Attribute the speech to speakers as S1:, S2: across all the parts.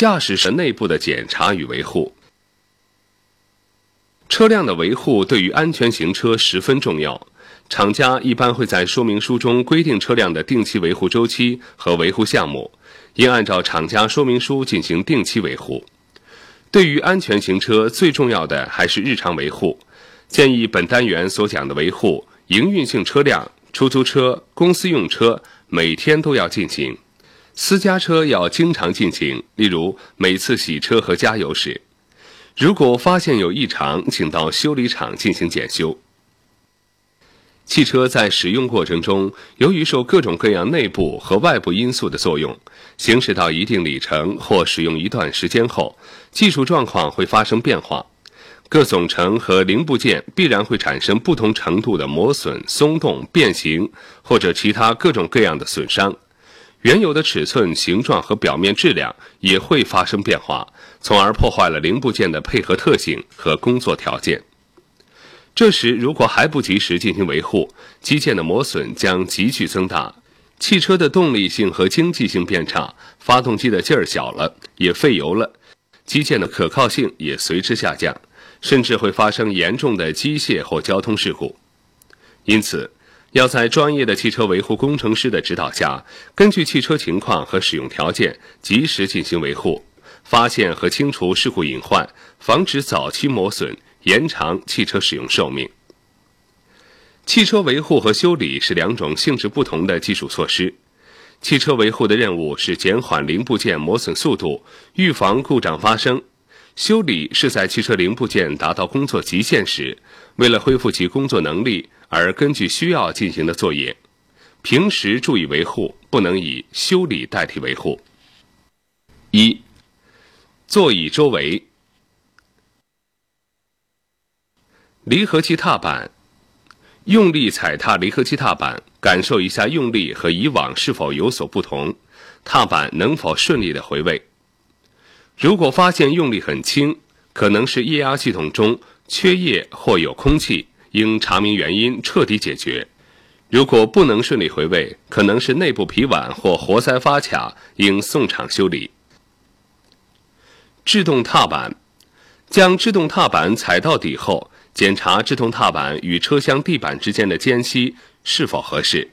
S1: 驾驶室内部的检查与维护。车辆的维护对于安全行车十分重要，厂家一般会在说明书中规定车辆的定期维护周期和维护项目，应按照厂家说明书进行定期维护。对于安全行车，最重要的还是日常维护。建议本单元所讲的维护，营运性车辆、出租车、公司用车每天都要进行；私家车要经常进行，例如每次洗车和加油时。如果发现有异常，请到修理厂进行检修。汽车在使用过程中，由于受各种各样内部和外部因素的作用，行驶到一定里程或使用一段时间后，技术状况会发生变化，各总成和零部件必然会产生不同程度的磨损、松动、变形或者其他各种各样的损伤，原有的尺寸、形状和表面质量也会发生变化，从而破坏了零部件的配合特性和工作条件。这时，如果还不及时进行维护，机件的磨损将急剧增大，汽车的动力性和经济性变差，发动机的劲儿小了，也费油了，机件的可靠性也随之下降，甚至会发生严重的机械或交通事故。因此，要在专业的汽车维护工程师的指导下，根据汽车情况和使用条件，及时进行维护，发现和清除事故隐患，防止早期磨损。延长汽车使用寿命。汽车维护和修理是两种性质不同的技术措施。汽车维护的任务是减缓零部件磨损速度，预防故障发生；修理是在汽车零部件达到工作极限时，为了恢复其工作能力而根据需要进行的作业。平时注意维护，不能以修理代替维护。一、座椅周围。离合器踏板，用力踩踏离合器踏板，感受一下用力和以往是否有所不同，踏板能否顺利的回位。如果发现用力很轻，可能是液压系统中缺液或有空气，应查明原因，彻底解决。如果不能顺利回位，可能是内部皮碗或活塞发卡，应送厂修理。制动踏板，将制动踏板踩到底后。检查制动踏板与车厢地板之间的间隙是否合适。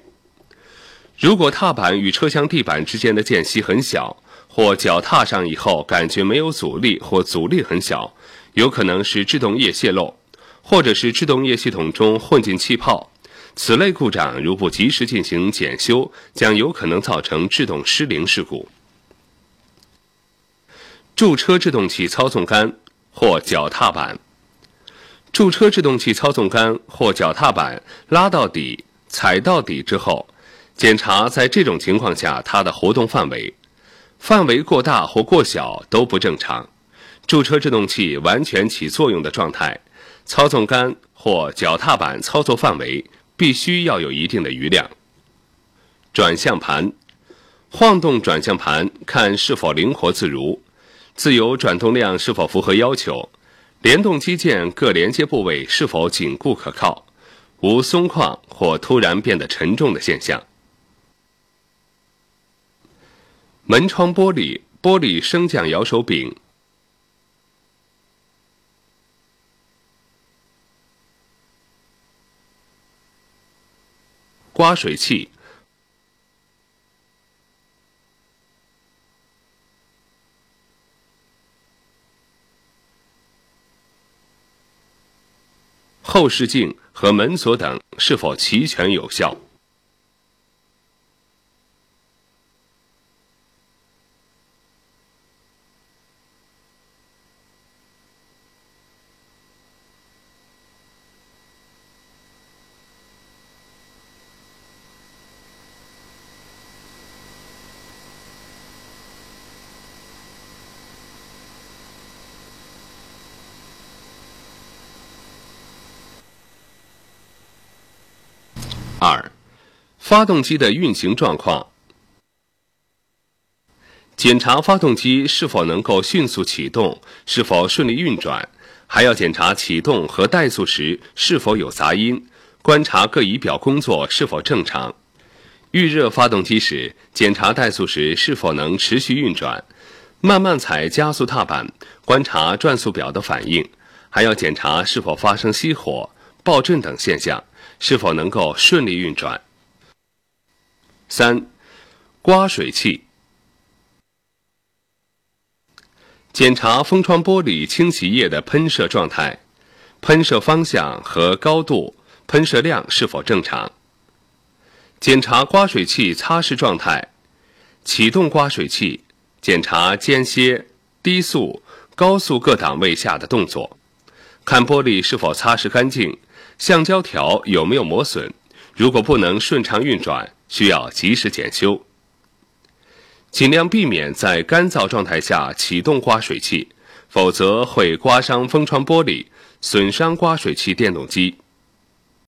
S1: 如果踏板与车厢地板之间的间隙很小，或脚踏上以后感觉没有阻力或阻力很小，有可能是制动液泄漏，或者是制动液系统中混进气泡。此类故障如不及时进行检修，将有可能造成制动失灵事故。驻车制动器操纵杆或脚踏板。驻车制动器操纵杆或脚踏板拉到底、踩到底之后，检查在这种情况下它的活动范围，范围过大或过小都不正常。驻车制动器完全起作用的状态，操纵杆或脚踏板操作范围必须要有一定的余量。转向盘，晃动转向盘看是否灵活自如，自由转动量是否符合要求。联动机件各连接部位是否紧固可靠，无松旷或突然变得沉重的现象。门窗玻璃、玻璃升降摇手柄、刮水器。后视镜和门锁等是否齐全有效？二、发动机的运行状况。检查发动机是否能够迅速启动，是否顺利运转，还要检查启动和怠速时是否有杂音，观察各仪表工作是否正常。预热发动机时，检查怠速时是否能持续运转。慢慢踩加速踏板，观察转速表的反应，还要检查是否发生熄火、爆震等现象，是否能够顺利运转。三、刮水器。检查风窗玻璃清洗液的喷射状态、喷射方向和高度、喷射量是否正常。检查刮水器擦拭状态，启动刮水器，检查间歇、低速、高速各档位下的动作，看玻璃是否擦拭干净，橡胶条有没有磨损。如果不能顺畅运转，需要及时检修。尽量避免在干燥状态下启动刮水器，否则会刮伤风窗玻璃，损伤刮水器电动机。